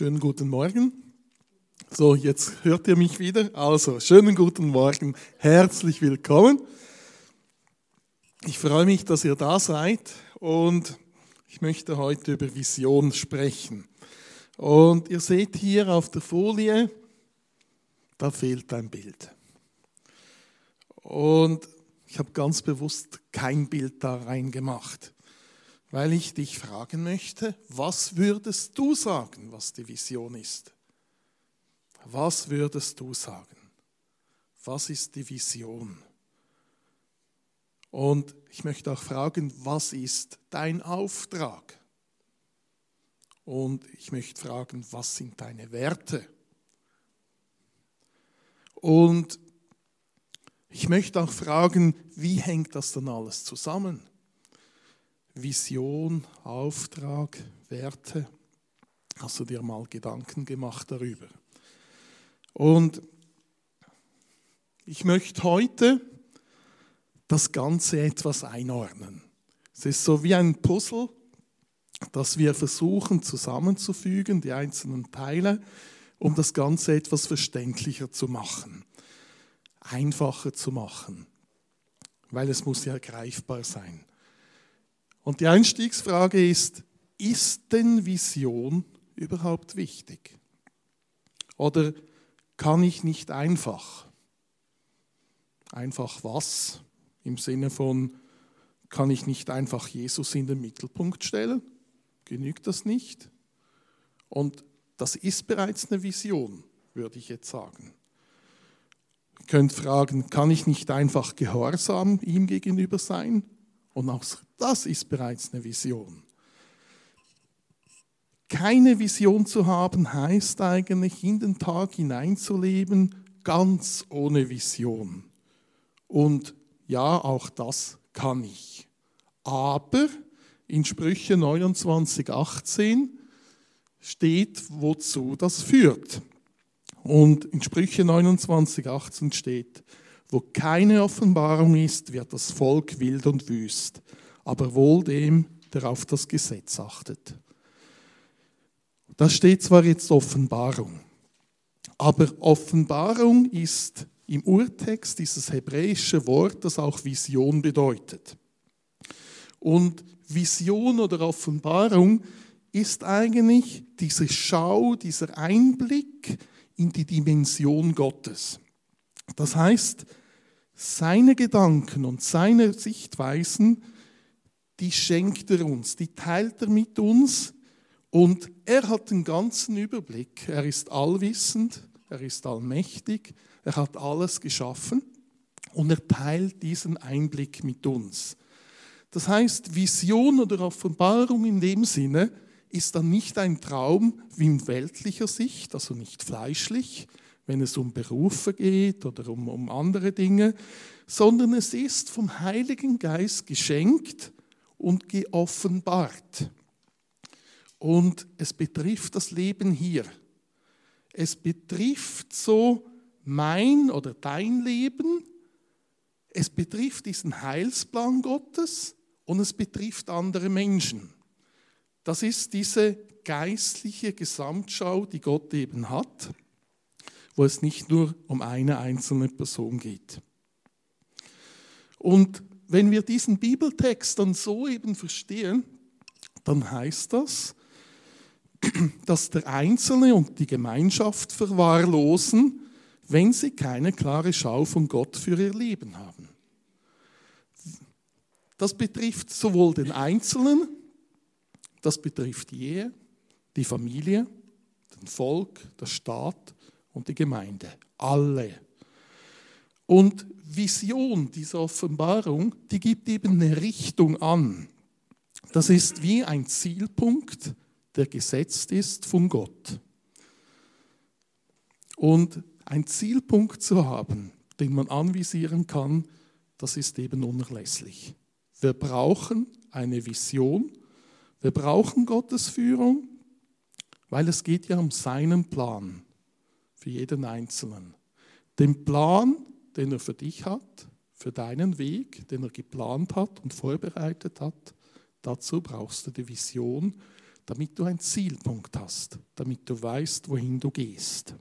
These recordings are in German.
Schönen guten Morgen. So, jetzt hört ihr mich wieder. Also, schönen guten Morgen, herzlich willkommen. Ich freue mich, dass ihr da seid und ich möchte heute über Vision sprechen. Und ihr seht hier auf der Folie, da fehlt ein Bild. Und ich habe ganz bewusst kein Bild da reingemacht weil ich dich fragen möchte, was würdest du sagen, was die Vision ist? Was würdest du sagen? Was ist die Vision? Und ich möchte auch fragen, was ist dein Auftrag? Und ich möchte fragen, was sind deine Werte? Und ich möchte auch fragen, wie hängt das dann alles zusammen? Vision, Auftrag, Werte. Hast du dir mal Gedanken gemacht darüber? Und ich möchte heute das Ganze etwas einordnen. Es ist so wie ein Puzzle, das wir versuchen zusammenzufügen, die einzelnen Teile, um das Ganze etwas verständlicher zu machen, einfacher zu machen, weil es muss ja greifbar sein. Und die Einstiegsfrage ist, ist denn Vision überhaupt wichtig? Oder kann ich nicht einfach? Einfach was? Im Sinne von, kann ich nicht einfach Jesus in den Mittelpunkt stellen? Genügt das nicht? Und das ist bereits eine Vision, würde ich jetzt sagen. Ihr könnt fragen, kann ich nicht einfach gehorsam ihm gegenüber sein? Und auch das ist bereits eine Vision. Keine Vision zu haben heißt eigentlich, in den Tag hineinzuleben, ganz ohne Vision. Und ja, auch das kann ich. Aber in Sprüche 29, 18 steht, wozu das führt. Und in Sprüche 29, 18 steht, wo keine Offenbarung ist, wird das Volk wild und wüst, aber wohl dem, der auf das Gesetz achtet. Da steht zwar jetzt Offenbarung, aber Offenbarung ist im Urtext dieses hebräische Wort, das auch Vision bedeutet. Und Vision oder Offenbarung ist eigentlich diese Schau, dieser Einblick in die Dimension Gottes. Das heißt, seine Gedanken und seine Sichtweisen, die schenkt er uns, die teilt er mit uns und er hat den ganzen Überblick. Er ist allwissend, er ist allmächtig, er hat alles geschaffen und er teilt diesen Einblick mit uns. Das heißt, Vision oder Offenbarung in dem Sinne ist dann nicht ein Traum wie in weltlicher Sicht, also nicht fleischlich, wenn es um Berufe geht oder um, um andere Dinge, sondern es ist vom Heiligen Geist geschenkt und geoffenbart. Und es betrifft das Leben hier. Es betrifft so mein oder dein Leben. Es betrifft diesen Heilsplan Gottes und es betrifft andere Menschen. Das ist diese geistliche Gesamtschau, die Gott eben hat wo es nicht nur um eine einzelne Person geht. Und wenn wir diesen Bibeltext dann so eben verstehen, dann heißt das, dass der Einzelne und die Gemeinschaft verwahrlosen, wenn sie keine klare Schau von Gott für ihr Leben haben. Das betrifft sowohl den Einzelnen, das betrifft die Ehe, die Familie, den Volk, der Staat und die Gemeinde. Alle. Und Vision dieser Offenbarung, die gibt eben eine Richtung an. Das ist wie ein Zielpunkt, der gesetzt ist von Gott. Und ein Zielpunkt zu haben, den man anvisieren kann, das ist eben unerlässlich. Wir brauchen eine Vision, wir brauchen Gottes Führung, weil es geht ja um seinen Plan für jeden Einzelnen. Den Plan, den er für dich hat, für deinen Weg, den er geplant hat und vorbereitet hat, dazu brauchst du die Vision, damit du einen Zielpunkt hast, damit du weißt, wohin du gehst.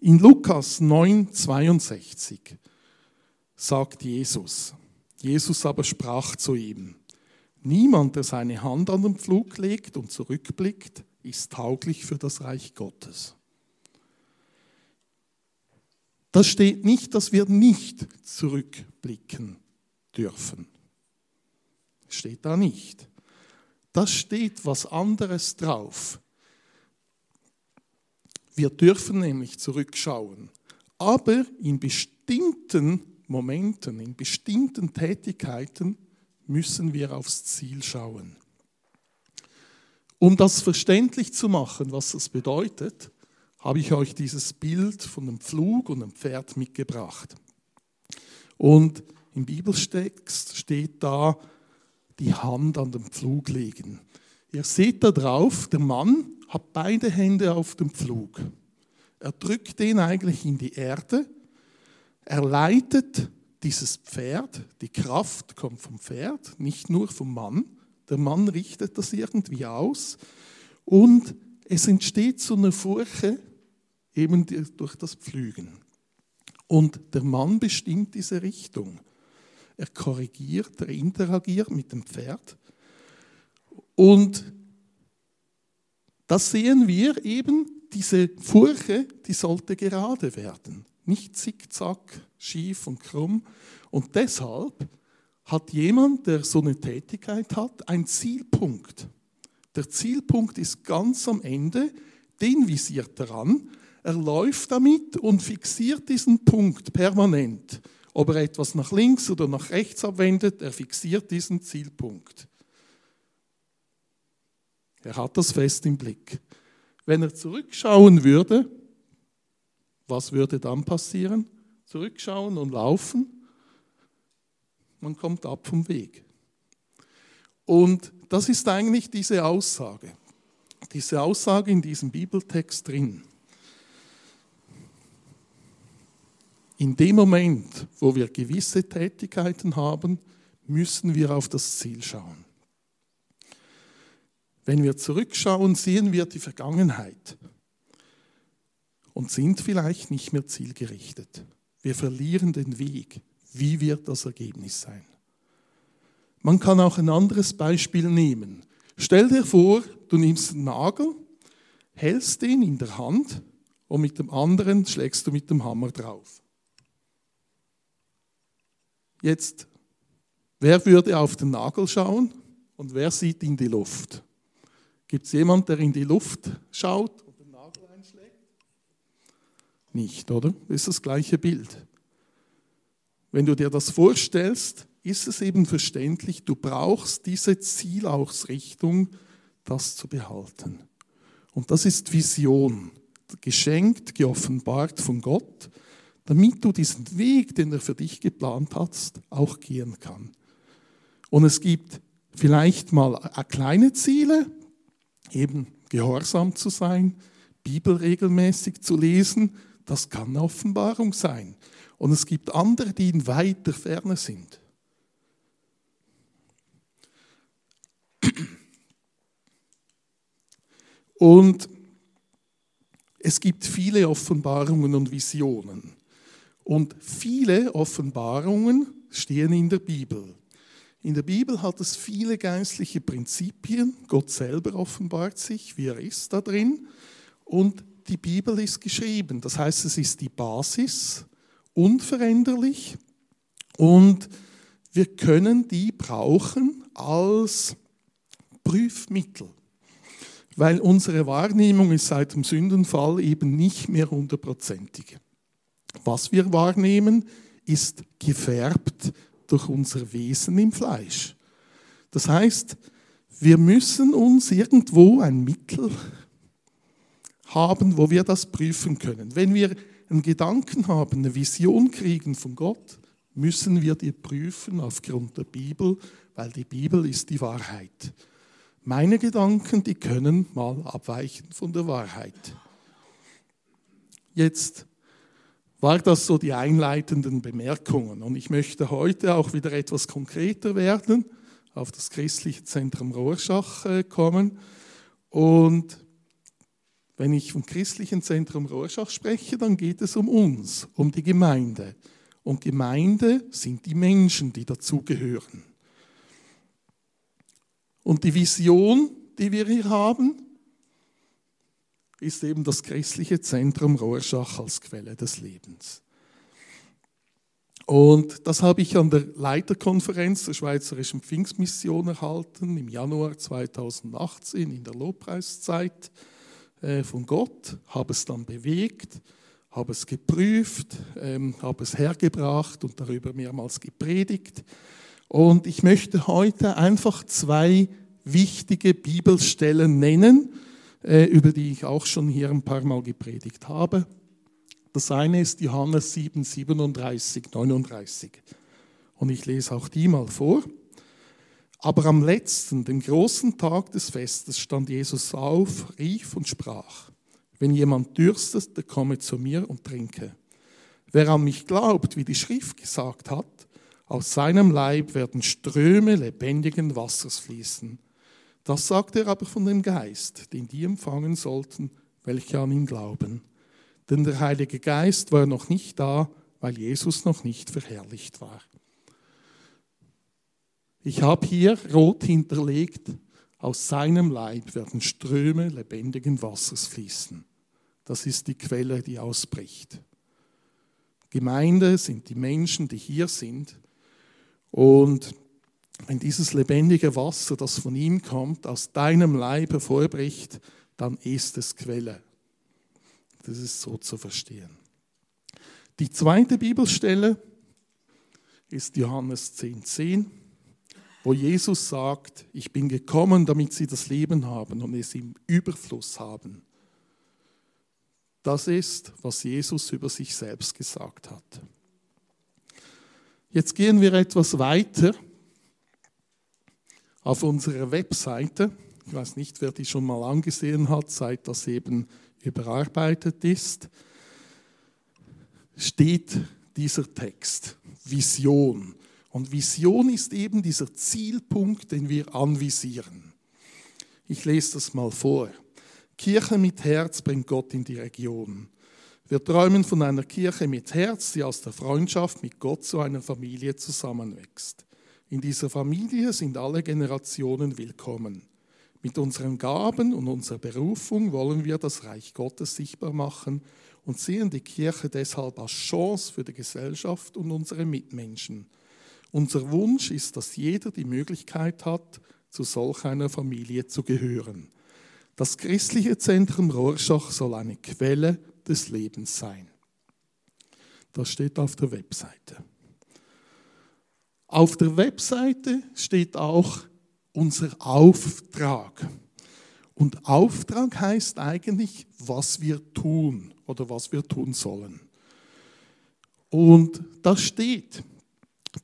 In Lukas 9, 62 sagt Jesus, Jesus aber sprach zu ihm, niemand, der seine Hand an den Pflug legt und zurückblickt, ist tauglich für das Reich Gottes. Da steht nicht, dass wir nicht zurückblicken dürfen. Steht da nicht. Da steht was anderes drauf. Wir dürfen nämlich zurückschauen, aber in bestimmten Momenten, in bestimmten Tätigkeiten müssen wir aufs Ziel schauen. Um das verständlich zu machen, was das bedeutet, habe ich euch dieses Bild von einem Pflug und einem Pferd mitgebracht. Und im Bibeltext steht da, die Hand an den Pflug legen. Ihr seht da drauf, der Mann hat beide Hände auf dem Pflug. Er drückt den eigentlich in die Erde. Er leitet dieses Pferd, die Kraft kommt vom Pferd, nicht nur vom Mann. Der Mann richtet das irgendwie aus und es entsteht so eine Furche eben durch das Pflügen. Und der Mann bestimmt diese Richtung. Er korrigiert, er interagiert mit dem Pferd. Und das sehen wir eben, diese Furche, die sollte gerade werden, nicht zickzack, schief und krumm. Und deshalb hat jemand, der so eine Tätigkeit hat, einen Zielpunkt. Der Zielpunkt ist ganz am Ende, den visiert er an. Er läuft damit und fixiert diesen Punkt permanent. Ob er etwas nach links oder nach rechts abwendet, er fixiert diesen Zielpunkt. Er hat das fest im Blick. Wenn er zurückschauen würde, was würde dann passieren? Zurückschauen und laufen? Man kommt ab vom Weg. Und das ist eigentlich diese Aussage. Diese Aussage in diesem Bibeltext drin. In dem Moment, wo wir gewisse Tätigkeiten haben, müssen wir auf das Ziel schauen. Wenn wir zurückschauen, sehen wir die Vergangenheit und sind vielleicht nicht mehr zielgerichtet. Wir verlieren den Weg. Wie wird das Ergebnis sein? Man kann auch ein anderes Beispiel nehmen. Stell dir vor, du nimmst einen Nagel, hältst ihn in der Hand und mit dem anderen schlägst du mit dem Hammer drauf. Jetzt, wer würde auf den Nagel schauen und wer sieht in die Luft? Gibt es jemanden, der in die Luft schaut und den Nagel einschlägt? Nicht, oder? Das ist das gleiche Bild. Wenn du dir das vorstellst, ist es eben verständlich, du brauchst diese Zielausrichtung, das zu behalten. Und das ist Vision, geschenkt, geoffenbart von Gott, damit du diesen Weg, den er für dich geplant hast, auch gehen kann. Und es gibt vielleicht mal kleine Ziele, eben gehorsam zu sein, Bibel regelmäßig zu lesen, das kann eine Offenbarung sein. Und es gibt andere, die in weiter Ferne sind. Und es gibt viele Offenbarungen und Visionen. Und viele Offenbarungen stehen in der Bibel. In der Bibel hat es viele geistliche Prinzipien. Gott selber offenbart sich, wie er ist da drin. Und die Bibel ist geschrieben. Das heißt, es ist die Basis, unveränderlich. Und wir können die brauchen als Prüfmittel. Weil unsere Wahrnehmung ist seit dem Sündenfall eben nicht mehr hundertprozentig. Was wir wahrnehmen, ist gefärbt durch unser Wesen im Fleisch. Das heißt, wir müssen uns irgendwo ein Mittel haben, wo wir das prüfen können. Wenn wir einen Gedanken haben, eine Vision kriegen von Gott, müssen wir die prüfen aufgrund der Bibel, weil die Bibel ist die Wahrheit. Meine Gedanken, die können mal abweichen von der Wahrheit. Jetzt, war das so die einleitenden Bemerkungen. Und ich möchte heute auch wieder etwas konkreter werden, auf das christliche Zentrum Rorschach äh, kommen. Und wenn ich vom christlichen Zentrum Rorschach spreche, dann geht es um uns, um die Gemeinde. Und Gemeinde sind die Menschen, die dazugehören. Und die Vision, die wir hier haben, ist eben das christliche Zentrum Rorschach als Quelle des Lebens. Und das habe ich an der Leiterkonferenz der Schweizerischen Pfingstmission erhalten im Januar 2018 in der Lobpreiszeit von Gott, habe es dann bewegt, habe es geprüft, ähm, habe es hergebracht und darüber mehrmals gepredigt. Und ich möchte heute einfach zwei wichtige Bibelstellen nennen, äh, über die ich auch schon hier ein paar Mal gepredigt habe. Das eine ist Johannes 7, 37, 39. Und ich lese auch die mal vor. Aber am letzten, dem großen Tag des Festes, stand Jesus auf, rief und sprach, wenn jemand dürstet, der komme zu mir und trinke. Wer an mich glaubt, wie die Schrift gesagt hat, aus seinem Leib werden Ströme lebendigen Wassers fließen. Das sagt er aber von dem Geist, den die empfangen sollten, welche an ihn glauben. Denn der Heilige Geist war noch nicht da, weil Jesus noch nicht verherrlicht war. Ich habe hier rot hinterlegt, aus seinem Leib werden Ströme lebendigen Wassers fließen. Das ist die Quelle, die ausbricht. Gemeinde sind die Menschen, die hier sind. Und wenn dieses lebendige Wasser, das von ihm kommt, aus deinem Leib hervorbricht, dann ist es Quelle. Das ist so zu verstehen. Die zweite Bibelstelle ist Johannes 10,10, 10, wo Jesus sagt, ich bin gekommen, damit sie das Leben haben und es im Überfluss haben. Das ist, was Jesus über sich selbst gesagt hat. Jetzt gehen wir etwas weiter auf unserer Webseite, ich weiß nicht, wer die schon mal angesehen hat, seit das eben überarbeitet ist, steht dieser Text, Vision. Und Vision ist eben dieser Zielpunkt, den wir anvisieren. Ich lese das mal vor. Kirche mit Herz bringt Gott in die Region. Wir träumen von einer Kirche mit Herz, die aus der Freundschaft mit Gott zu einer Familie zusammenwächst. In dieser Familie sind alle Generationen willkommen. Mit unseren Gaben und unserer Berufung wollen wir das Reich Gottes sichtbar machen und sehen die Kirche deshalb als Chance für die Gesellschaft und unsere Mitmenschen. Unser Wunsch ist, dass jeder die Möglichkeit hat, zu solch einer Familie zu gehören. Das christliche Zentrum Rorschach soll eine Quelle des Lebens sein. Das steht auf der Webseite. Auf der Webseite steht auch unser Auftrag. Und Auftrag heißt eigentlich, was wir tun oder was wir tun sollen. Und das steht.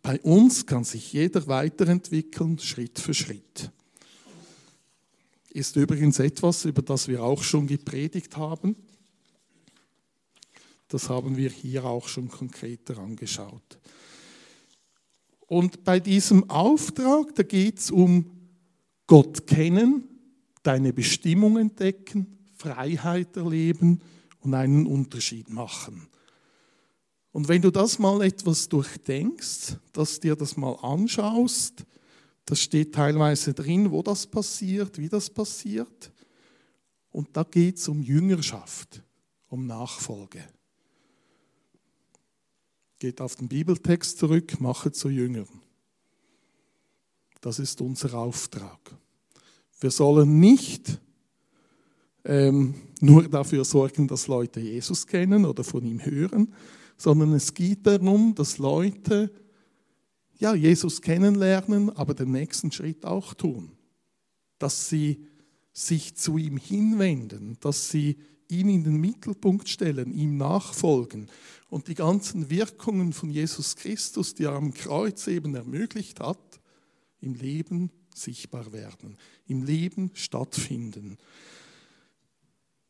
Bei uns kann sich jeder weiterentwickeln, Schritt für Schritt. Ist übrigens etwas, über das wir auch schon gepredigt haben. Das haben wir hier auch schon konkreter angeschaut. Und bei diesem Auftrag, da geht es um Gott kennen, deine Bestimmung entdecken, Freiheit erleben und einen Unterschied machen. Und wenn du das mal etwas durchdenkst, dass dir das mal anschaust, das steht teilweise drin, wo das passiert, wie das passiert. Und da geht es um Jüngerschaft, um Nachfolge. Geht auf den Bibeltext zurück, mache zu Jüngern. Das ist unser Auftrag. Wir sollen nicht ähm, nur dafür sorgen, dass Leute Jesus kennen oder von ihm hören, sondern es geht darum, dass Leute ja, Jesus kennenlernen, aber den nächsten Schritt auch tun. Dass sie sich zu ihm hinwenden, dass sie ihn in den Mittelpunkt stellen, ihm nachfolgen und die ganzen Wirkungen von Jesus Christus, die er am Kreuz eben ermöglicht hat, im Leben sichtbar werden, im Leben stattfinden.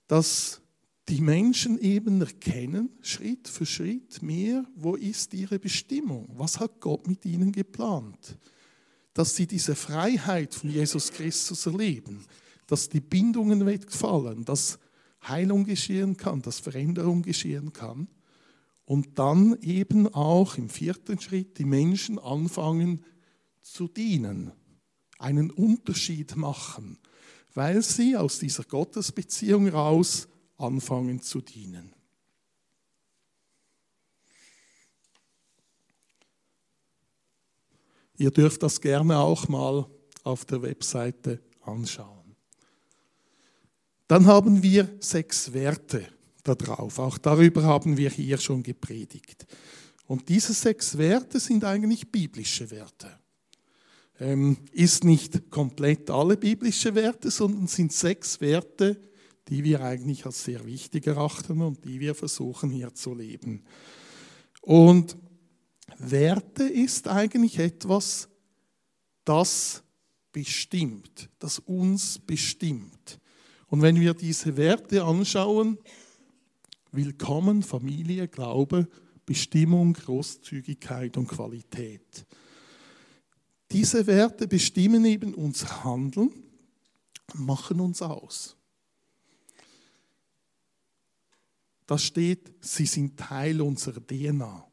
Dass die Menschen eben erkennen, Schritt für Schritt mehr, wo ist ihre Bestimmung, was hat Gott mit ihnen geplant, dass sie diese Freiheit von Jesus Christus erleben, dass die Bindungen wegfallen, dass Heilung geschehen kann, dass Veränderung geschehen kann. Und dann eben auch im vierten Schritt die Menschen anfangen zu dienen, einen Unterschied machen, weil sie aus dieser Gottesbeziehung raus anfangen zu dienen. Ihr dürft das gerne auch mal auf der Webseite anschauen. Dann haben wir sechs Werte da drauf. Auch darüber haben wir hier schon gepredigt. Und diese sechs Werte sind eigentlich biblische Werte. Ähm, ist nicht komplett alle biblische Werte, sondern sind sechs Werte, die wir eigentlich als sehr wichtig erachten und die wir versuchen hier zu leben. Und Werte ist eigentlich etwas, das bestimmt, das uns bestimmt. Und wenn wir diese Werte anschauen, Willkommen, Familie, Glaube, Bestimmung, Großzügigkeit und Qualität. Diese Werte bestimmen eben unser Handeln, machen uns aus. Da steht, sie sind Teil unserer DNA.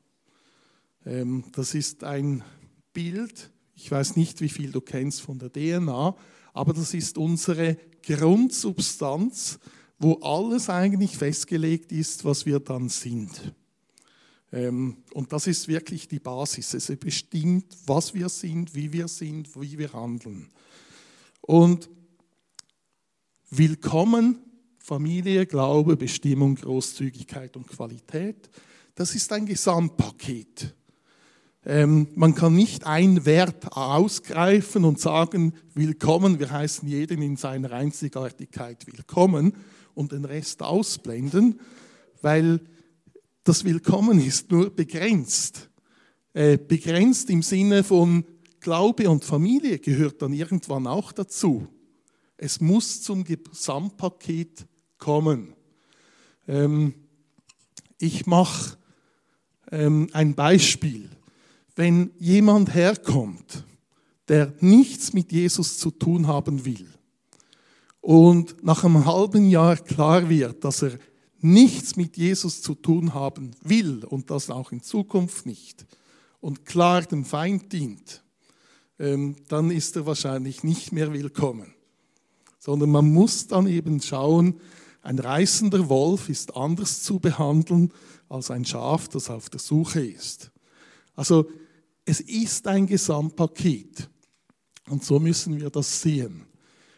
Ähm, das ist ein Bild, ich weiß nicht, wie viel du kennst von der DNA, aber das ist unsere Grundsubstanz, wo alles eigentlich festgelegt ist, was wir dann sind. Ähm, und das ist wirklich die Basis. Es bestimmt, was wir sind, wie wir sind, wie wir handeln. Und willkommen Familie, Glaube, Bestimmung, Großzügigkeit und Qualität. Das ist ein Gesamtpaket. Ähm, man kann nicht einen Wert ausgreifen und sagen, willkommen, wir heißen jeden in seiner Einzigartigkeit willkommen und den Rest ausblenden, weil das Willkommen ist nur begrenzt. Äh, begrenzt im Sinne von Glaube und Familie gehört dann irgendwann auch dazu. Es muss zum Gesamtpaket kommen. Ähm, ich mache ähm, ein Beispiel. Wenn jemand herkommt, der nichts mit Jesus zu tun haben will und nach einem halben Jahr klar wird, dass er nichts mit Jesus zu tun haben will und das auch in Zukunft nicht und klar dem Feind dient, ähm, dann ist er wahrscheinlich nicht mehr willkommen. Sondern man muss dann eben schauen, ein reißender Wolf ist anders zu behandeln als ein Schaf, das auf der Suche ist. Also es ist ein Gesamtpaket. Und so müssen wir das sehen.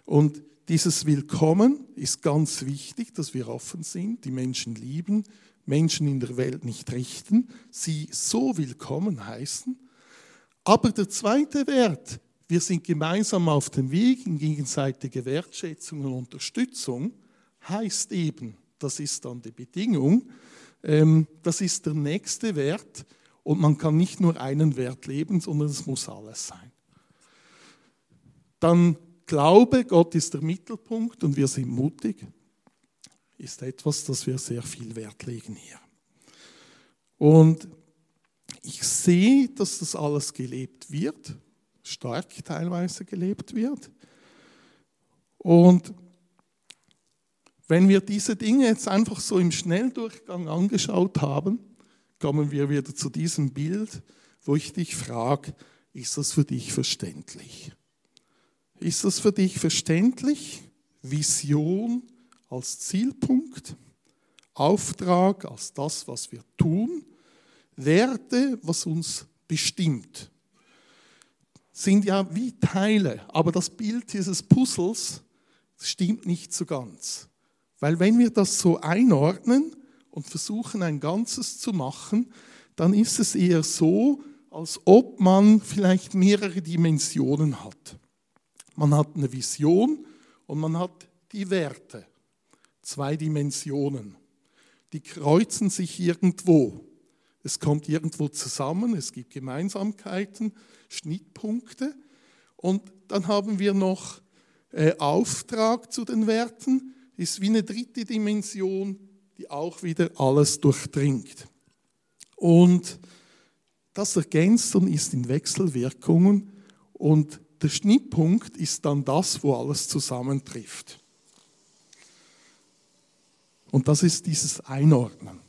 Und dieses Willkommen ist ganz wichtig, dass wir offen sind, die Menschen lieben, Menschen in der Welt nicht richten, sie so willkommen heißen. Aber der zweite Wert, wir sind gemeinsam auf dem Weg in gegenseitige Wertschätzung und Unterstützung, heißt eben, das ist dann die Bedingung, ähm, das ist der nächste Wert und man kann nicht nur einen Wert leben, sondern es muss alles sein. Dann Glaube, Gott ist der Mittelpunkt und wir sind mutig, ist etwas, das wir sehr viel Wert legen hier. Und ich sehe, dass das alles gelebt wird, stark teilweise gelebt wird. Und wenn wir diese Dinge jetzt einfach so im Schnelldurchgang angeschaut haben, kommen wir wieder zu diesem Bild, wo ich dich frage, ist das für dich verständlich? Ist das für dich verständlich? Vision als Zielpunkt, Auftrag als das, was wir tun, Werte, was uns bestimmt, sind ja wie Teile, aber das Bild dieses Puzzles stimmt nicht so ganz. Weil wenn wir das so einordnen und versuchen ein Ganzes zu machen, dann ist es eher so, als ob man vielleicht mehrere Dimensionen hat. Man hat eine Vision und man hat die Werte. Zwei Dimensionen. Die kreuzen sich irgendwo. Es kommt irgendwo zusammen, es gibt Gemeinsamkeiten, Schnittpunkte. Und dann haben wir noch äh, Auftrag zu den Werten, ist wie eine dritte Dimension die auch wieder alles durchdringt. Und das ergänzt und ist in Wechselwirkungen und der Schnittpunkt ist dann das, wo alles zusammentrifft. Und das ist dieses Einordnen.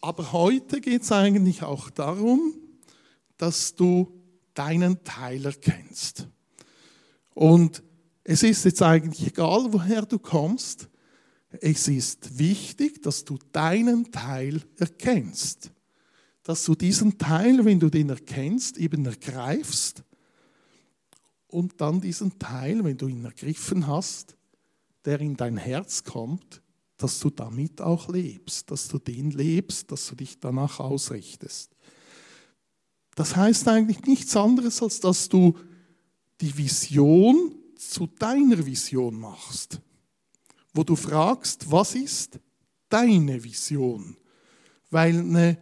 Aber heute geht es eigentlich auch darum, dass du deinen Teil erkennst. Und es ist jetzt eigentlich egal, woher du kommst, es ist wichtig, dass du deinen Teil erkennst. Dass du diesen Teil, wenn du den erkennst, eben ergreifst und dann diesen Teil, wenn du ihn ergriffen hast, der in dein Herz kommt, dass du damit auch lebst, dass du den lebst, dass du dich danach ausrichtest. Das heißt eigentlich nichts anderes, als dass du die Vision zu deiner Vision machst wo du fragst, was ist deine Vision? Weil eine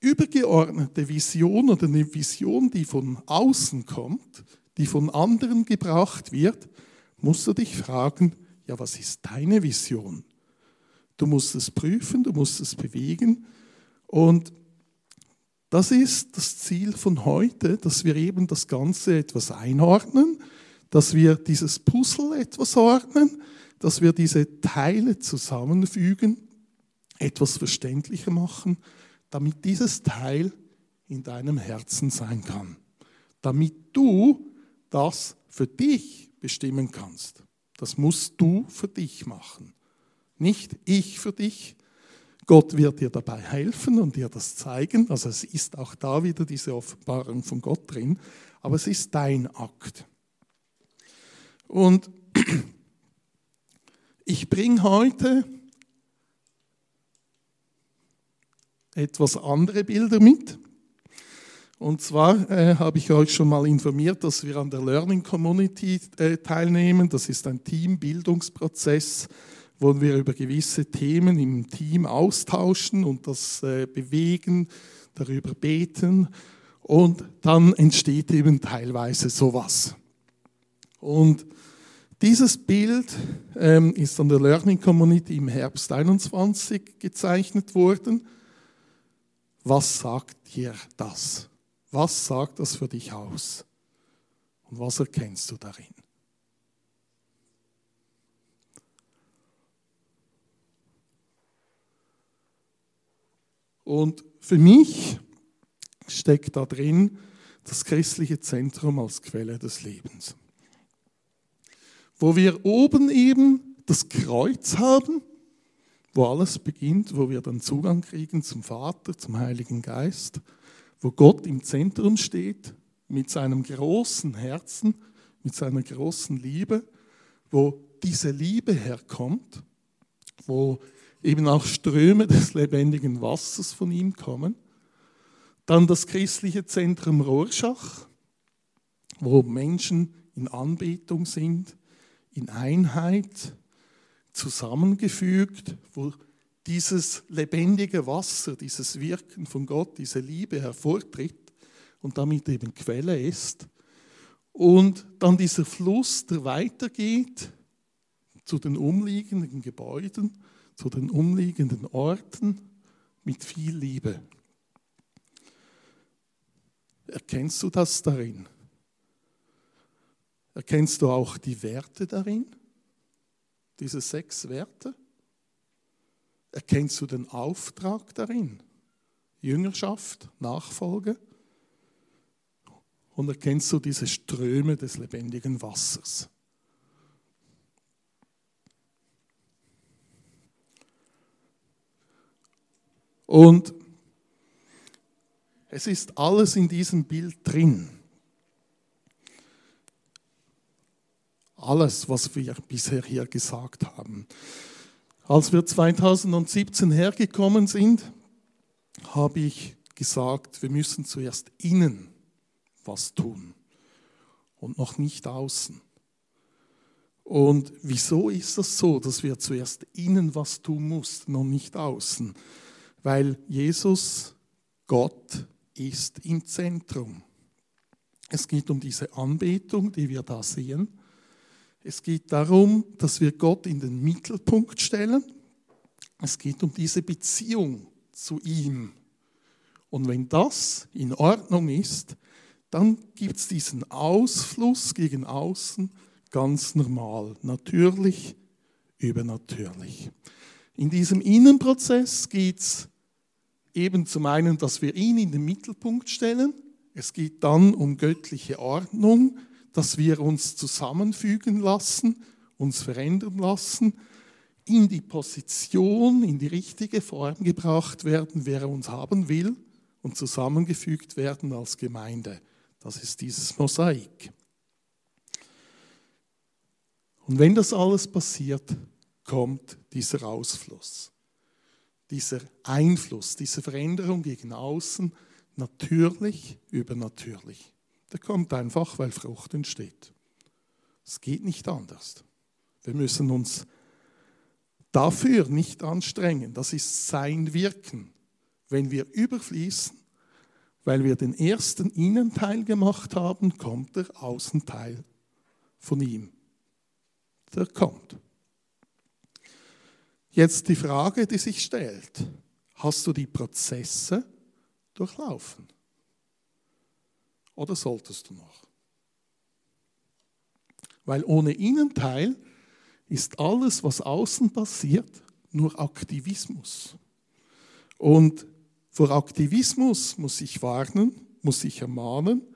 übergeordnete Vision oder eine Vision, die von außen kommt, die von anderen gebracht wird, musst du dich fragen, ja, was ist deine Vision? Du musst es prüfen, du musst es bewegen und das ist das Ziel von heute, dass wir eben das Ganze etwas einordnen, dass wir dieses Puzzle etwas ordnen, dass wir diese Teile zusammenfügen, etwas verständlicher machen, damit dieses Teil in deinem Herzen sein kann. Damit du das für dich bestimmen kannst. Das musst du für dich machen. Nicht ich für dich. Gott wird dir dabei helfen und dir das zeigen. Also es ist auch da wieder diese Offenbarung von Gott drin. Aber es ist dein Akt. Und ich bringe heute etwas andere Bilder mit. Und zwar äh, habe ich euch schon mal informiert, dass wir an der Learning Community äh, teilnehmen. Das ist ein Teambildungsprozess, wo wir über gewisse Themen im Team austauschen und das äh, bewegen, darüber beten. Und dann entsteht eben teilweise sowas. Und dieses Bild ähm, ist an der Learning Community im Herbst 21 gezeichnet worden. Was sagt dir das? Was sagt das für dich aus? Und was erkennst du darin? Und für mich steckt da drin das christliche Zentrum als Quelle des Lebens wo wir oben eben das Kreuz haben, wo alles beginnt, wo wir dann Zugang kriegen zum Vater, zum Heiligen Geist, wo Gott im Zentrum steht mit seinem großen Herzen, mit seiner großen Liebe, wo diese Liebe herkommt, wo eben auch Ströme des lebendigen Wassers von ihm kommen. Dann das christliche Zentrum Rorschach, wo Menschen in Anbetung sind, in Einheit zusammengefügt, wo dieses lebendige Wasser, dieses Wirken von Gott, diese Liebe hervortritt und damit eben Quelle ist. Und dann dieser Fluss, der weitergeht zu den umliegenden Gebäuden, zu den umliegenden Orten mit viel Liebe. Erkennst du das darin? Erkennst du auch die Werte darin? Diese sechs Werte? Erkennst du den Auftrag darin? Jüngerschaft, Nachfolge? Und erkennst du diese Ströme des lebendigen Wassers? Und es ist alles in diesem Bild drin. Alles, was wir bisher hier gesagt haben. Als wir 2017 hergekommen sind, habe ich gesagt, wir müssen zuerst innen was tun und noch nicht außen. Und wieso ist das so, dass wir zuerst innen was tun mussten und nicht außen? Weil Jesus, Gott, ist im Zentrum. Es geht um diese Anbetung, die wir da sehen. Es geht darum, dass wir Gott in den Mittelpunkt stellen. Es geht um diese Beziehung zu ihm. Und wenn das in Ordnung ist, dann gibt es diesen Ausfluss gegen außen ganz normal, natürlich, übernatürlich. In diesem Innenprozess geht es eben zum einen, dass wir ihn in den Mittelpunkt stellen. Es geht dann um göttliche Ordnung, dass wir uns zusammenfügen lassen, uns verändern lassen, in die Position, in die richtige Form gebracht werden, wer er uns haben will und zusammengefügt werden als Gemeinde. Das ist dieses Mosaik. Und wenn das alles passiert, kommt dieser Ausfluss, dieser Einfluss, diese Veränderung gegen außen, natürlich, übernatürlich. Der kommt einfach, weil Frucht entsteht. Es geht nicht anders. Wir müssen uns dafür nicht anstrengen. Das ist sein Wirken. Wenn wir überfließen, weil wir den ersten Innenteil gemacht haben, kommt der Außenteil von ihm. Der kommt. Jetzt die Frage, die sich stellt. Hast du die Prozesse durchlaufen? Oder solltest du noch? Weil ohne Innenteil ist alles, was außen passiert, nur Aktivismus. Und vor Aktivismus muss ich warnen, muss ich ermahnen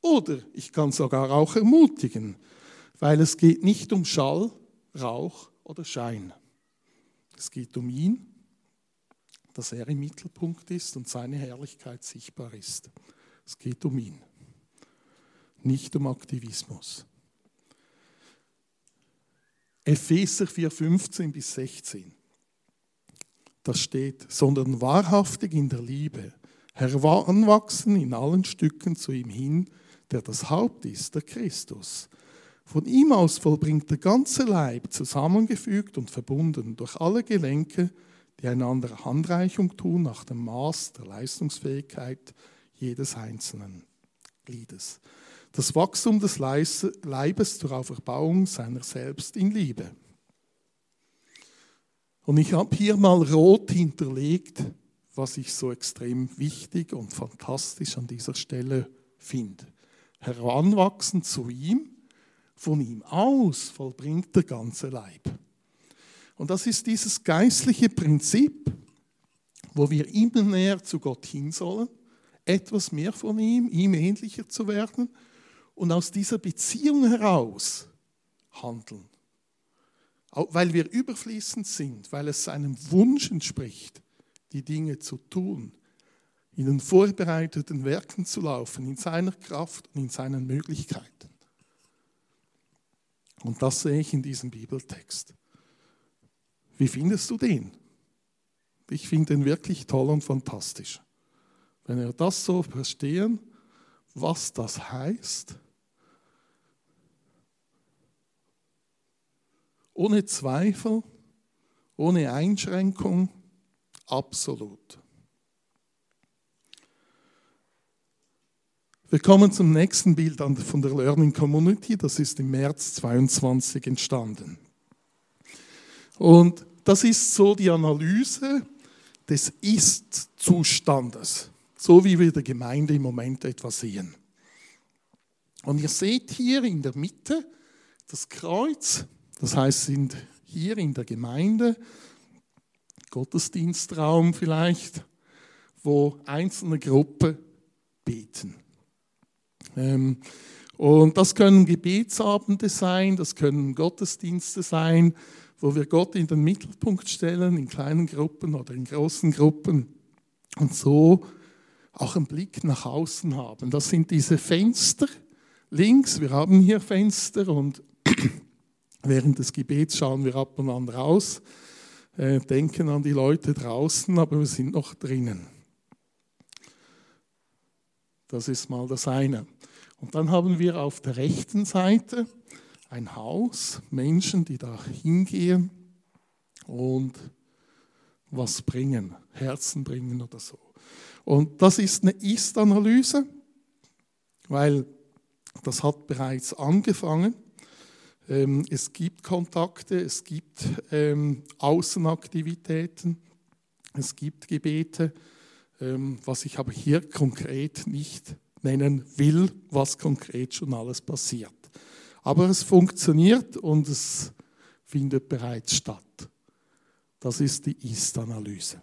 oder ich kann sogar auch ermutigen, weil es geht nicht um Schall, Rauch oder Schein. Es geht um ihn, dass er im Mittelpunkt ist und seine Herrlichkeit sichtbar ist. Es geht um ihn, nicht um Aktivismus. Epheser 4, 15 bis 16 das steht, sondern wahrhaftig in der Liebe, heranwachsen in allen Stücken zu ihm hin, der das Haupt ist, der Christus. Von ihm aus vollbringt der ganze Leib, zusammengefügt und verbunden durch alle Gelenke, die einander Handreichung tun nach dem Maß der Leistungsfähigkeit jedes einzelnen Gliedes. Das Wachstum des Leibes zur Auferbauung seiner selbst in Liebe. Und ich habe hier mal rot hinterlegt, was ich so extrem wichtig und fantastisch an dieser Stelle finde. Heranwachsen zu ihm, von ihm aus vollbringt der ganze Leib. Und das ist dieses geistliche Prinzip, wo wir immer näher zu Gott hin sollen, etwas mehr von ihm, ihm ähnlicher zu werden und aus dieser Beziehung heraus handeln weil wir überfließend sind, weil es seinem Wunsch entspricht, die Dinge zu tun, in den vorbereiteten Werken zu laufen, in seiner Kraft und in seinen Möglichkeiten. Und das sehe ich in diesem Bibeltext. Wie findest du den? Ich finde den wirklich toll und fantastisch. Wenn wir das so verstehen, was das heißt, Ohne Zweifel, ohne Einschränkung, absolut. Wir kommen zum nächsten Bild von der Learning Community. Das ist im März 22 entstanden. Und das ist so die Analyse des Ist-Zustandes, so wie wir der Gemeinde im Moment etwas sehen. Und ihr seht hier in der Mitte das Kreuz das heißt, sind hier in der Gemeinde, Gottesdienstraum vielleicht, wo einzelne Gruppen beten. Ähm, und das können Gebetsabende sein, das können Gottesdienste sein, wo wir Gott in den Mittelpunkt stellen, in kleinen Gruppen oder in großen Gruppen und so auch einen Blick nach außen haben. Das sind diese Fenster links, wir haben hier Fenster und Während des Gebets schauen wir ab und an raus, äh, denken an die Leute draußen, aber wir sind noch drinnen. Das ist mal das eine. Und dann haben wir auf der rechten Seite ein Haus, Menschen, die da hingehen und was bringen, Herzen bringen oder so. Und das ist eine Ist-Analyse, weil das hat bereits angefangen es gibt Kontakte, es gibt ähm, Außenaktivitäten, es gibt Gebete, ähm, was ich aber hier konkret nicht nennen will, was konkret schon alles passiert. Aber es funktioniert und es findet bereits statt. Das ist die Ist-Analyse.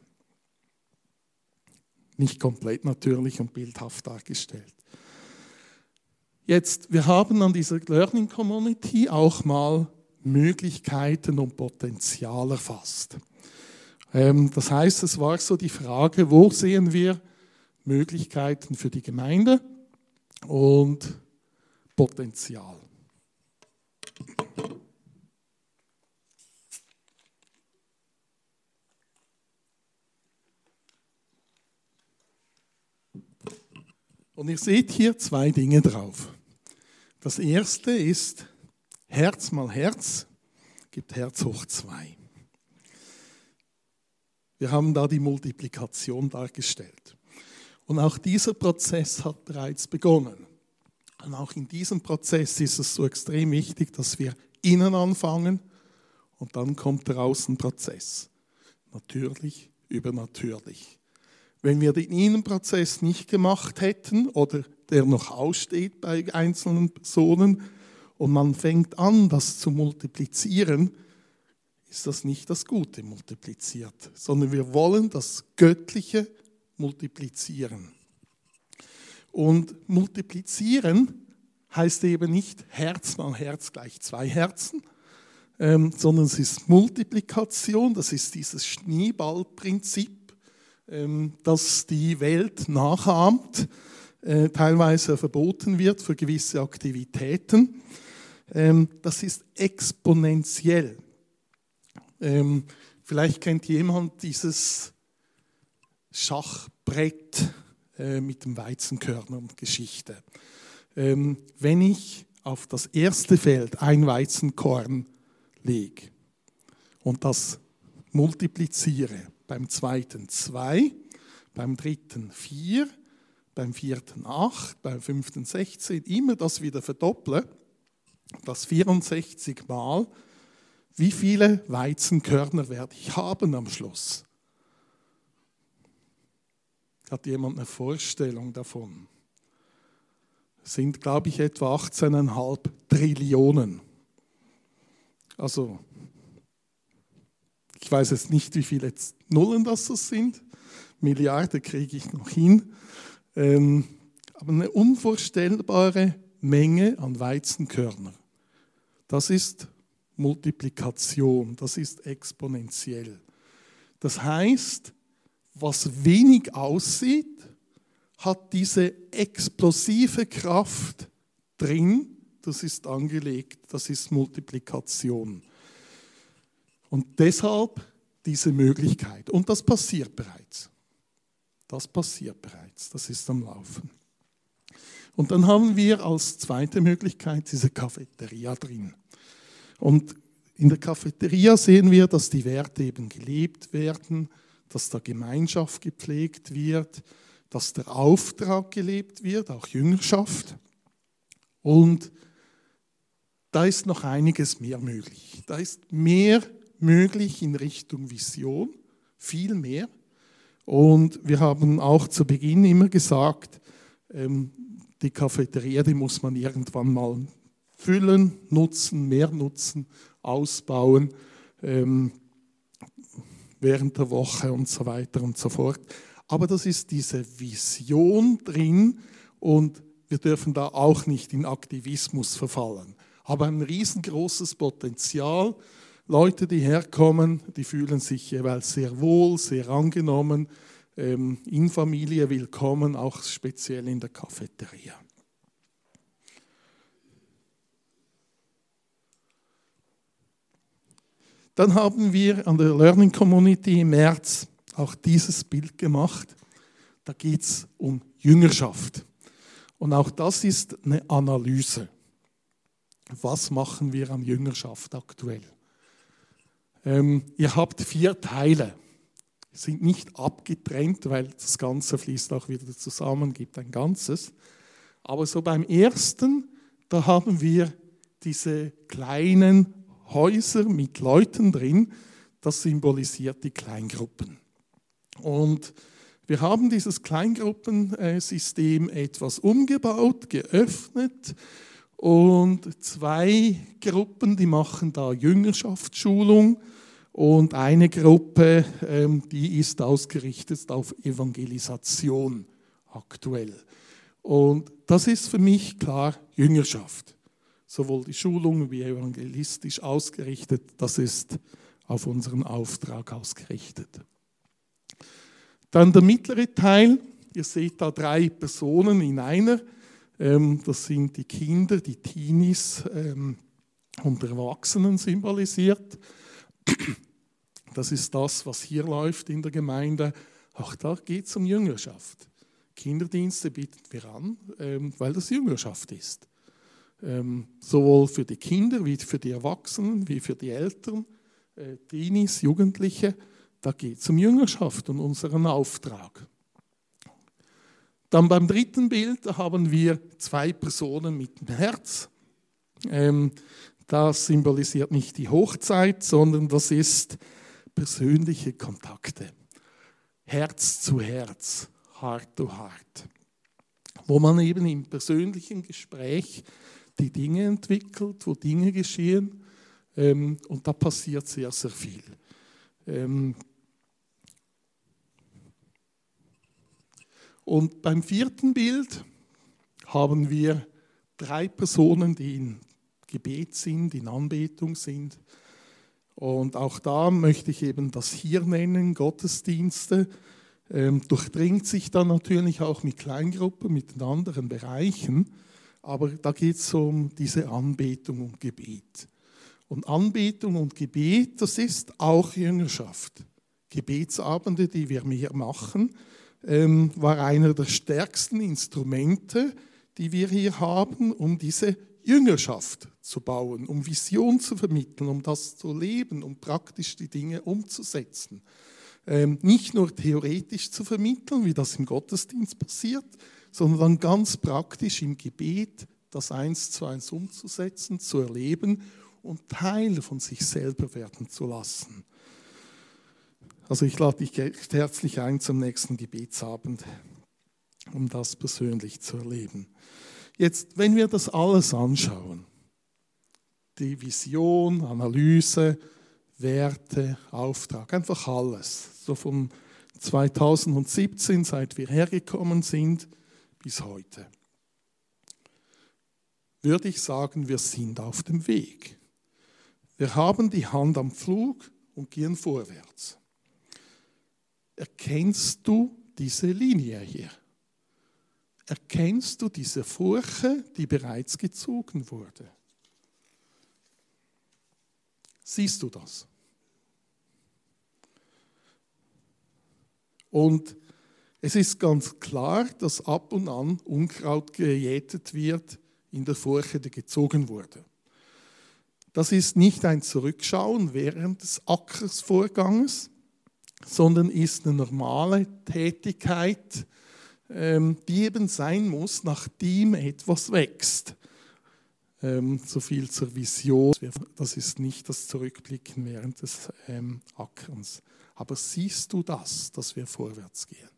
Nicht komplett natürlich und bildhaft dargestellt. Jetzt, wir haben an dieser Learning Community auch mal Möglichkeiten und Potenzial erfasst. Ähm, das heißt, es war so die Frage, wo sehen wir Möglichkeiten für die Gemeinde und Potenzial. Und ihr seht hier zwei Dinge drauf. Das erste ist Herz mal Herz gibt Herz hoch zwei. Wir haben da die Multiplikation dargestellt. Und auch dieser Prozess hat bereits begonnen. Und auch in diesem Prozess ist es so extrem wichtig, dass wir innen anfangen und dann kommt draußen ein Prozess. Natürlich, übernatürlich. Wenn wir den Innenprozess nicht gemacht hätten oder der noch aussteht bei einzelnen Personen und man fängt an, das zu multiplizieren, ist das nicht das Gute multipliziert, sondern wir wollen das Göttliche multiplizieren. Und multiplizieren heißt eben nicht Herz mal Herz gleich zwei Herzen, ähm, sondern es ist Multiplikation, das ist dieses Schneeballprinzip, das die Welt nachahmt, äh, teilweise verboten wird für gewisse Aktivitäten. Ähm, das ist exponentiell. Ähm, vielleicht kennt jemand dieses Schachbrett äh, mit dem Weizenkörner und Geschichte. Ähm, wenn ich auf das erste Feld ein Weizenkorn lege und das multipliziere, beim zweiten zwei, beim dritten vier, beim vierten acht, beim fünften 16, immer das wieder verdopple, das 64 Mal, wie viele Weizenkörner werde ich haben am Schluss? Hat jemand eine Vorstellung davon? sind, glaube ich, etwa 18,5 Trillionen. Also, ich weiß jetzt nicht, wie viele Nullen das sind. Milliarden kriege ich noch hin. Ähm, aber eine unvorstellbare Menge an Weizenkörner. Das ist Multiplikation, das ist exponentiell. Das heißt, was wenig aussieht, hat diese explosive Kraft drin, das ist angelegt, das ist Multiplikation. Und deshalb diese Möglichkeit. Und das passiert bereits. Das passiert bereits, das ist am Laufen. Und dann haben wir als zweite Möglichkeit diese Cafeteria drin. Und in der Cafeteria sehen wir, dass die Werte eben gelebt werden, dass da Gemeinschaft gepflegt wird, dass der Auftrag gelebt wird, auch Jüngerschaft. Und da ist noch einiges mehr möglich. Da ist mehr möglich in Richtung Vision, viel mehr. Und wir haben auch zu Beginn immer gesagt, ähm, die Cafeteria, die muss man irgendwann mal füllen, nutzen, mehr nutzen, ausbauen ähm, während der Woche und so weiter und so fort. Aber das ist diese Vision drin und wir dürfen da auch nicht in Aktivismus verfallen. Aber ein riesengroßes Potenzial. Leute, die herkommen, die fühlen sich jeweils sehr wohl, sehr angenommen, ähm, in Familie willkommen, auch speziell in der Cafeteria. Dann haben wir an der Learning Community im März auch dieses Bild gemacht. Da geht es um Jüngerschaft. Und auch das ist eine Analyse. Was machen wir an Jüngerschaft aktuell? Ähm, ihr habt vier Teile, sind nicht abgetrennt, weil das Ganze fließt auch wieder zusammen, gibt ein Ganzes. Aber so beim ersten, da haben wir diese kleinen Häuser mit Leuten drin, das symbolisiert die Kleingruppen. Und wir haben dieses Kleingruppensystem etwas umgebaut, geöffnet und zwei Gruppen, die machen da Jüngerschaftsschulung und eine Gruppe, ähm, die ist ausgerichtet auf Evangelisation aktuell. Und das ist für mich klar Jüngerschaft. Sowohl die Schulung wie evangelistisch ausgerichtet, das ist auf unseren Auftrag ausgerichtet. Dann der mittlere Teil, ihr seht da drei Personen in einer. Ähm, das sind die Kinder, die Teenies ähm, und Erwachsenen symbolisiert. Das ist das, was hier läuft in der Gemeinde. Auch da geht es um Jüngerschaft. Kinderdienste bieten wir an, ähm, weil das Jüngerschaft ist. Sowohl für die Kinder wie für die Erwachsenen, wie für die Eltern, äh, Teenies, Jugendliche. Da geht es um Jüngerschaft und unseren Auftrag. Dann beim dritten Bild haben wir zwei Personen mit dem Herz. Ähm, das symbolisiert nicht die Hochzeit, sondern das ist persönliche Kontakte. Herz zu Herz, Heart to Heart. Wo man eben im persönlichen Gespräch die Dinge entwickelt, wo Dinge geschehen. Ähm, und da passiert sehr, sehr viel. Und beim vierten Bild haben wir drei Personen, die in Gebet sind, in Anbetung sind. Und auch da möchte ich eben das hier nennen, Gottesdienste. Ähm, durchdringt sich dann natürlich auch mit Kleingruppen, mit den anderen Bereichen. Aber da geht es um diese Anbetung und Gebet. Und Anbetung und Gebet, das ist auch Jüngerschaft. Gebetsabende, die wir mehr machen, ähm, war einer der stärksten Instrumente, die wir hier haben, um diese Jüngerschaft zu bauen, um Vision zu vermitteln, um das zu leben, um praktisch die Dinge umzusetzen. Ähm, nicht nur theoretisch zu vermitteln, wie das im Gottesdienst passiert, sondern ganz praktisch im Gebet das eins zu eins umzusetzen, zu erleben und Teil von sich selber werden zu lassen. Also ich lade dich herzlich ein zum nächsten Gebetsabend, um das persönlich zu erleben. Jetzt, wenn wir das alles anschauen, die Vision, Analyse, Werte, Auftrag, einfach alles, so von 2017, seit wir hergekommen sind, bis heute, würde ich sagen, wir sind auf dem Weg. Wir haben die Hand am Flug und gehen vorwärts. Erkennst du diese Linie hier? Erkennst du diese Furche, die bereits gezogen wurde? Siehst du das? Und es ist ganz klar, dass ab und an Unkraut gejätet wird in der Furche, die gezogen wurde. Das ist nicht ein Zurückschauen während des Ackersvorganges, sondern ist eine normale Tätigkeit, ähm, die eben sein muss, nachdem etwas wächst. Ähm, so viel zur Vision. Das ist nicht das Zurückblicken während des ähm, Ackerns. Aber siehst du das, dass wir vorwärts gehen?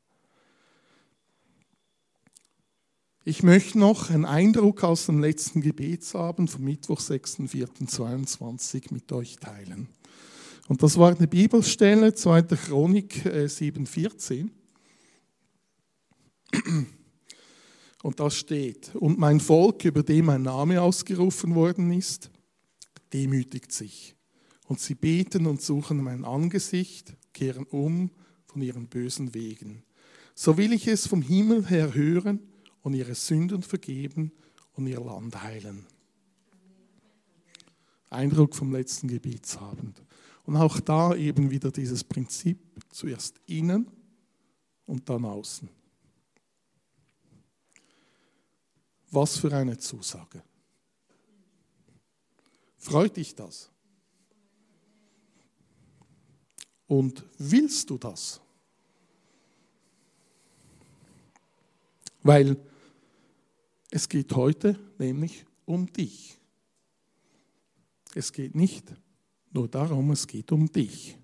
Ich möchte noch einen Eindruck aus dem letzten Gebetsabend vom Mittwoch, 6.4.22 mit euch teilen. Und das war eine Bibelstelle, 2. Chronik 7,14. Äh, und da steht, und mein Volk, über dem mein Name ausgerufen worden ist, demütigt sich. Und sie beten und suchen mein Angesicht, kehren um von ihren bösen Wegen. So will ich es vom Himmel her hören und ihre Sünden vergeben und ihr Land heilen. Eindruck vom letzten Gebetsabend. Und auch da eben wieder dieses Prinzip, zuerst innen und dann außen. Was für eine Zusage. Freut dich das? Und willst du das? Weil es geht heute nämlich um dich. Es geht nicht nur darum, es geht um dich.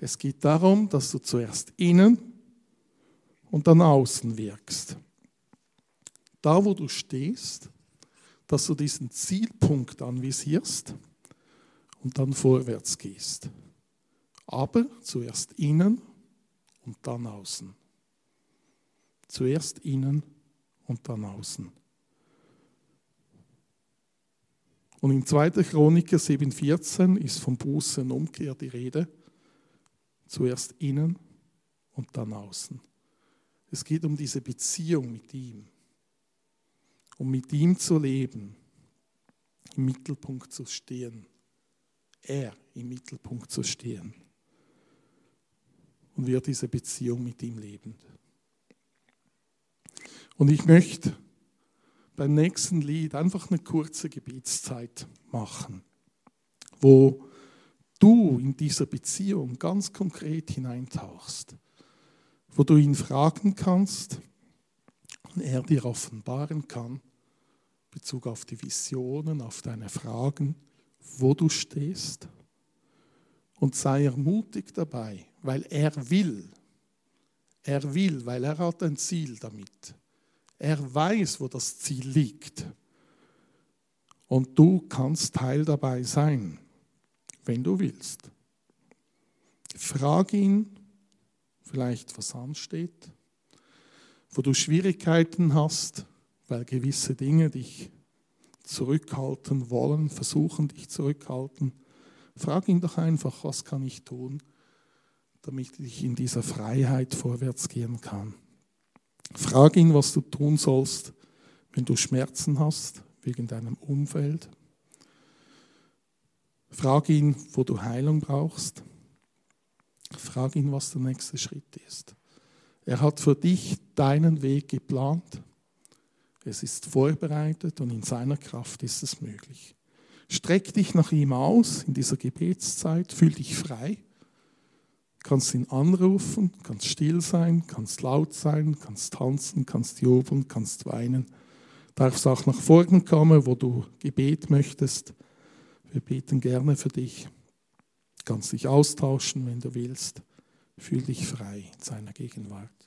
Es geht darum, dass du zuerst innen und dann außen wirkst. Da, wo du stehst, dass du diesen Zielpunkt anvisierst und dann vorwärts gehst. Aber zuerst innen und dann außen. Zuerst innen und dann außen. Und in 2. Chroniker 7,14 ist vom Buße und Umkehr die Rede. Zuerst innen und dann außen. Es geht um diese Beziehung mit ihm. Um mit ihm zu leben, im Mittelpunkt zu stehen. Er im Mittelpunkt zu stehen. Und wir diese Beziehung mit ihm leben. Und ich möchte beim nächsten Lied einfach eine kurze Gebetszeit machen, wo du in dieser Beziehung ganz konkret hineintauchst, wo du ihn fragen kannst und er dir offenbaren kann, Bezug auf die Visionen, auf deine Fragen, wo du stehst. Und sei ermutigt dabei, weil er will. Er will, weil er hat ein Ziel damit. Er weiß, wo das Ziel liegt. Und du kannst Teil dabei sein, wenn du willst. Frag ihn vielleicht, was ansteht, wo du Schwierigkeiten hast, weil gewisse Dinge dich zurückhalten wollen, versuchen dich zurückhalten. Frag ihn doch einfach, was kann ich tun, damit ich in dieser Freiheit vorwärts gehen kann. Frag ihn, was du tun sollst, wenn du Schmerzen hast wegen deinem Umfeld. Frag ihn, wo du Heilung brauchst. Frag ihn, was der nächste Schritt ist. Er hat für dich deinen Weg geplant. Es ist vorbereitet und in seiner Kraft ist es möglich. Streck dich nach ihm aus in dieser Gebetszeit, fühl dich frei kannst ihn anrufen, kannst still sein, kannst laut sein, kannst tanzen, kannst jubeln, kannst weinen. Darfst auch nach vorne kommen, wo du Gebet möchtest. Wir beten gerne für dich. Kannst dich austauschen, wenn du willst. Fühl dich frei in seiner Gegenwart.